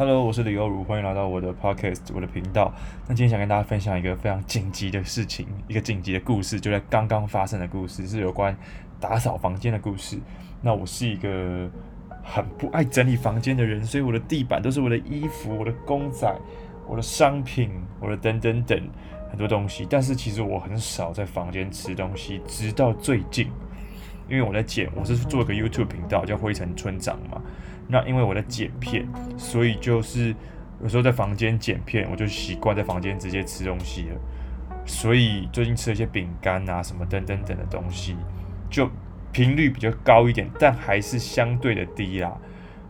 Hello，我是李优如，欢迎来到我的 Podcast，我的频道。那今天想跟大家分享一个非常紧急的事情，一个紧急的故事，就在刚刚发生的故事，是有关打扫房间的故事。那我是一个很不爱整理房间的人，所以我的地板都是我的衣服、我的公仔、我的商品、我的等等等很多东西。但是其实我很少在房间吃东西，直到最近，因为我在剪，我是做一个 YouTube 频道叫灰尘村长嘛。那因为我在剪片，所以就是有时候在房间剪片，我就习惯在房间直接吃东西了。所以最近吃了一些饼干啊，什么等等等的东西，就频率比较高一点，但还是相对的低啦。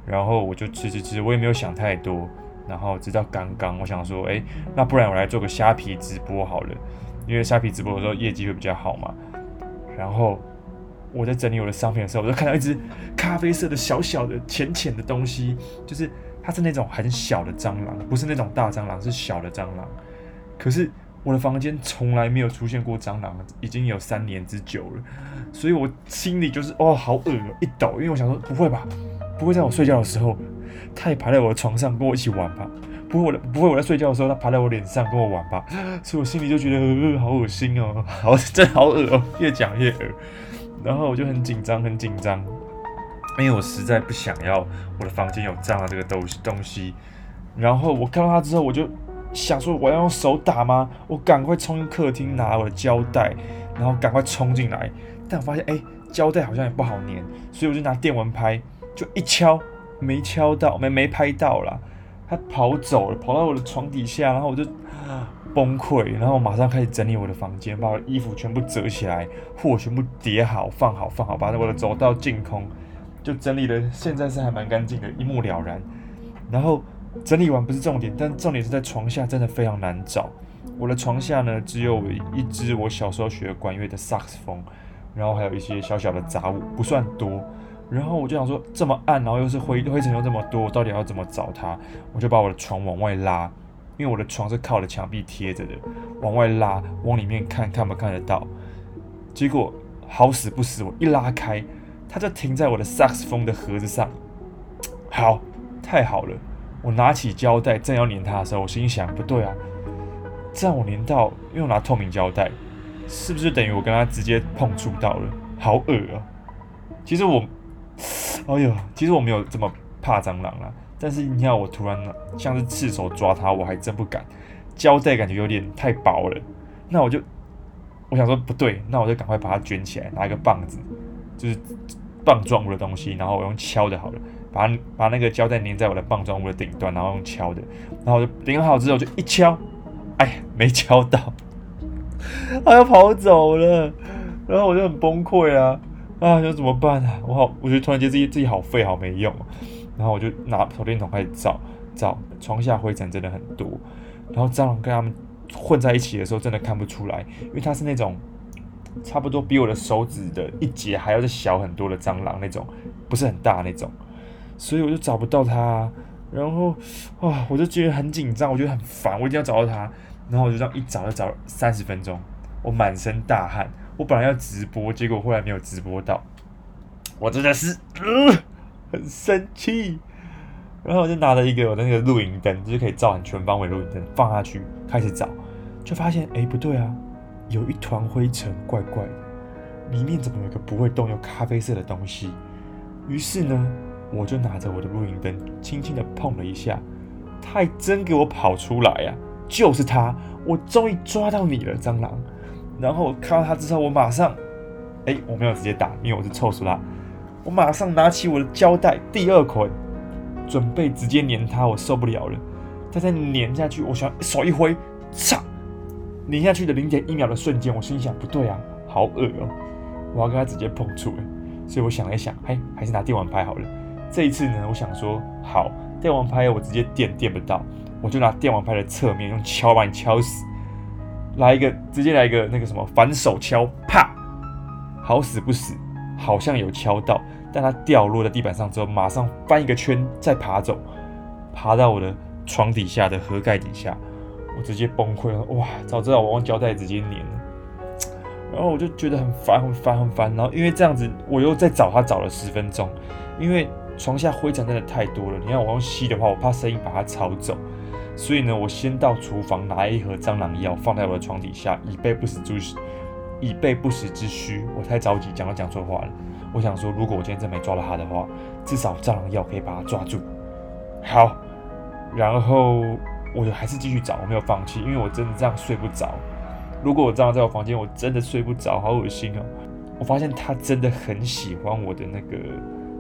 然后我就吃吃吃，我也没有想太多。然后直到刚刚，我想说，诶，那不然我来做个虾皮直播好了，因为虾皮直播的时候业绩会比较好嘛。然后。我在整理我的商品的时候，我就看到一只咖啡色的小小的浅浅的东西，就是它是那种很小的蟑螂，不是那种大蟑螂，是小的蟑螂。可是我的房间从来没有出现过蟑螂，已经有三年之久了，所以我心里就是哦，好恶哦，一抖，因为我想说不会吧，不会在我睡觉的时候，它也爬在我的床上跟我一起玩吧？不会我的，不会我在睡觉的时候，它爬在我脸上跟我玩吧？所以我心里就觉得呃，好恶心哦，好，真好恶哦，越讲越恶。然后我就很紧张，很紧张，因为我实在不想要我的房间有蟑螂这个东东西。然后我看到它之后，我就想说，我要用手打吗？我赶快冲进客厅拿我的胶带，然后赶快冲进来。但我发现，哎，胶带好像也不好粘，所以我就拿电蚊拍，就一敲，没敲到，没没拍到啦。它跑走了，跑到我的床底下，然后我就。崩溃，然后马上开始整理我的房间，把我的衣服全部折起来，货全部叠好，放好，放好，把我的走道净空，就整理的现在是还蛮干净的，一目了然。然后整理完不是重点，但重点是在床下真的非常难找。我的床下呢，只有一支我小时候学管乐的萨克斯风，然后还有一些小小的杂物，不算多。然后我就想说，这么暗，然后又是灰灰尘又这么多，我到底要怎么找它？我就把我的床往外拉。因为我的床是靠着墙壁贴着的，往外拉，往里面看看不看得到。结果好死不死，我一拉开，它就停在我的萨克斯风的盒子上。好，太好了！我拿起胶带正要粘它的时候，我心想：不对啊，这样我粘到，又拿透明胶带，是不是等于我跟它直接碰触到了？好恶啊！其实我，哎呦，其实我没有这么怕蟑螂啊。但是你要，我突然像是赤手抓它，我还真不敢。胶带感觉有点太薄了，那我就我想说不对，那我就赶快把它卷起来，拿一个棒子，就是棒状物的东西，然后我用敲的，好了，把把那个胶带粘在我的棒状物的顶端，然后用敲的，然后就粘好之后就一敲，哎，没敲到，它要跑走了，然后我就很崩溃啊，啊，要怎么办啊？我好，我觉得突然间自己自己好废，好没用。然后我就拿手电筒开始照，照床下灰尘真的很多，然后蟑螂跟它们混在一起的时候，真的看不出来，因为它是那种差不多比我的手指的一节还要小很多的蟑螂那种，不是很大那种，所以我就找不到它，然后啊，我就觉得很紧张，我觉得很烦，我一定要找到它，然后我就这样一找就找三十分钟，我满身大汗，我本来要直播，结果后来没有直播到，我真的是。呃很生气，然后我就拿了一个我的那个露营灯，就是可以照很全方位露营灯，放下去开始找，就发现哎不对啊，有一团灰尘，怪怪的，里面怎么有一个不会动又咖啡色的东西？于是呢，我就拿着我的露营灯，轻轻的碰了一下，它还真给我跑出来呀、啊，就是它，我终于抓到你了，蟑螂。然后我看到它之后，我马上，哎，我没有直接打，因为我是臭死啦。我马上拿起我的胶带，第二捆，准备直接粘它。我受不了了，它再粘下去，我想手一挥，擦，粘下去的零点一秒的瞬间，我心想不对啊，好恶哦、我要跟它直接碰触了。所以我想了一想，哎，还是拿电蚊拍好了。这一次呢，我想说，好，电蚊拍我直接电电不到，我就拿电蚊拍的侧面用敲把你敲死，来一个直接来一个那个什么反手敲，啪，好死不死。好像有敲到，但它掉落在地板上之后，马上翻一个圈再爬走，爬到我的床底下的盒盖底下，我直接崩溃了。哇，早知道我用胶带直接粘了。然后我就觉得很烦，很烦，很烦。然后因为这样子，我又再找它找了十分钟，因为床下灰尘真的太多了。你看我用吸的话，我怕声音把它吵走，所以呢，我先到厨房拿一盒蟑螂药放在我的床底下，以备不时之需。以备不时之需。我太着急，讲都讲错话了。我想说，如果我今天真没抓到它的话，至少蟑螂药可以把它抓住。好，然后我就还是继续找，我没有放弃，因为我真的这样睡不着。如果我蟑螂在我房间，我真的睡不着，好恶心哦。我发现他真的很喜欢我的那个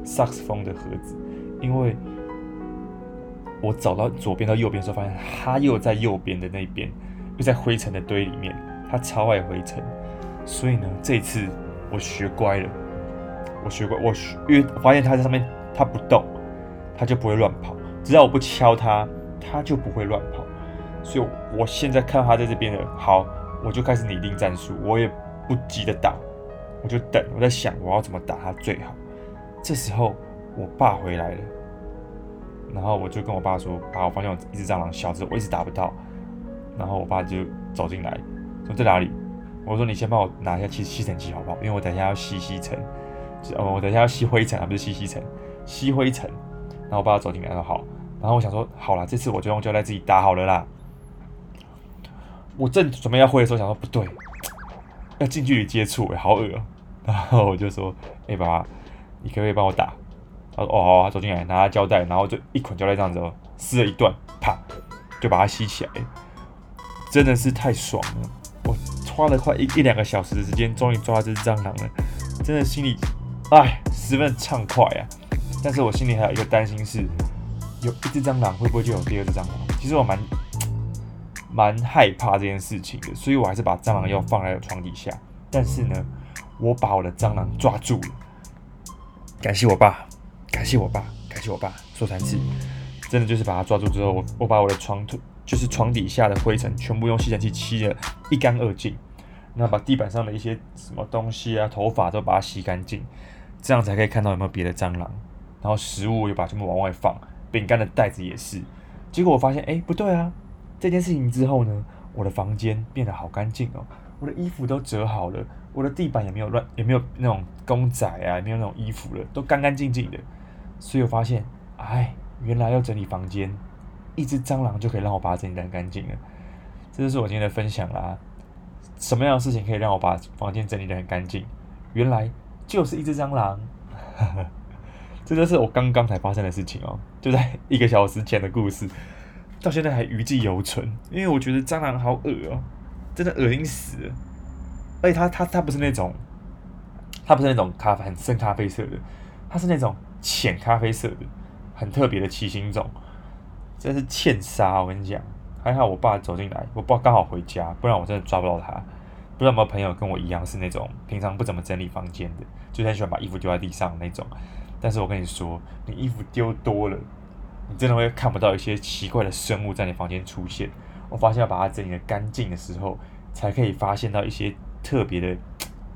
萨克斯风的盒子，因为我找到左边到右边的时候，发现他又在右边的那边，又在灰尘的堆里面，他超爱灰尘。所以呢，这一次我学乖了，我学乖，我学，因为我发现他在上面，他不动，他就不会乱跑。只要我不敲他，他就不会乱跑。所以我现在看到他在这边了，好，我就开始拟定战术，我也不急着打，我就等，我在想我要怎么打他最好。这时候我爸回来了，然后我就跟我爸说：“爸，我发现我一只蟑螂，小只，我一直打不到。”然后我爸就走进来，说：“在哪里？”我说：“你先帮我拿一下吸吸尘器好不好？因为我等一下要吸吸尘，哦，我等一下要吸灰尘啊，不是吸吸尘，吸灰尘。”然后我爸走进来说：“好。”然后我想说：“好了，这次我就用胶带自己打好了啦。”我正准备要挥的时候，想说不对，要近距离接触，哎，好恶。然后我就说：“哎，爸爸，你可不可以帮我打？”他说：“哦，好。”他走进来拿胶带，然后就一捆胶带这样子哦，撕了一段，啪，就把它吸起来，真的是太爽了。我花了快一一两个小时的时间，终于抓到这只蟑螂了，真的心里，哎，十分畅快啊！但是我心里还有一个担心是，有一只蟑螂会不会就有第二只蟑螂？其实我蛮蛮害怕这件事情的，所以我还是把蟑螂药放在了床底下。但是呢，我把我的蟑螂抓住了，感谢我爸，感谢我爸，感谢我爸，说三次，真的就是把它抓住之后，我我把我的床。就是床底下的灰尘全部用吸尘器吸得一干二净，那把地板上的一些什么东西啊、头发都把它吸干净，这样才可以看到有没有别的蟑螂。然后食物又把全部往外放，饼干的袋子也是。结果我发现，哎，不对啊！这件事情之后呢，我的房间变得好干净哦，我的衣服都折好了，我的地板也没有乱，也没有那种公仔啊，也没有那种衣服了，都干干净净的。所以我发现，哎，原来要整理房间。一只蟑螂就可以让我把它整理干净了，这就是我今天的分享啦。什么样的事情可以让我把房间整理得很干净？原来就是一只蟑螂，哈 哈这就是我刚刚才发生的事情哦，就在一个小时前的故事，到现在还余悸犹存。因为我觉得蟑螂好恶哦，真的恶心死了。而且它它它不是那种，它不是那种咖啡很深咖啡色的，它是那种浅咖啡色的，很特别的奇形种。这是欠杀，我跟你讲，还好我爸走进来，我爸刚好回家，不然我真的抓不到他。不知道有没有朋友跟我一样是那种平常不怎么整理房间的，就很喜欢把衣服丢在地上那种。但是我跟你说，你衣服丢多了，你真的会看不到一些奇怪的生物在你房间出现。我发现要把它整理得干净的时候，才可以发现到一些特别的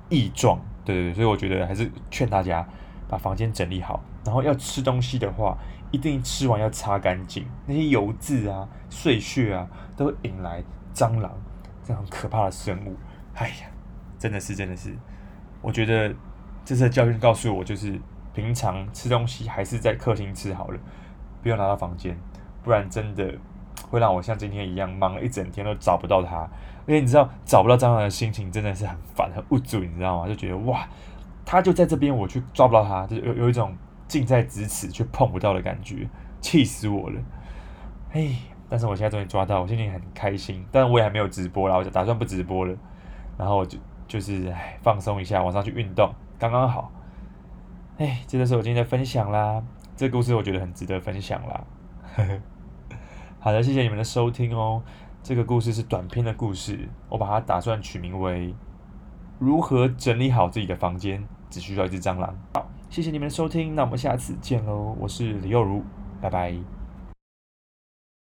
异状。对对对，所以我觉得还是劝大家把房间整理好，然后要吃东西的话。一定吃完要擦干净，那些油渍啊、碎屑啊，都会引来蟑螂这样可怕的生物。哎呀，真的是，真的是，我觉得这次的教训告诉我，就是平常吃东西还是在客厅吃好了，不要拿到房间，不然真的会让我像今天一样忙了一整天都找不到它。而且你知道，找不到蟑螂的心情真的是很烦、很无助，你知道吗？就觉得哇，它就在这边，我去抓不到它，就有有一种。近在咫尺却碰不到的感觉，气死我了！哎，但是我现在终于抓到，我心情很开心。但是我也还没有直播啦，我就打算不直播了。然后我就就是哎放松一下，晚上去运动，刚刚好。哎，这就是我今天的分享啦。这个故事我觉得很值得分享啦。好的，谢谢你们的收听哦。这个故事是短篇的故事，我把它打算取名为《如何整理好自己的房间，只需要一只蟑螂》。谢谢你们的收听，那我们下次见喽！我是李幼如，拜拜。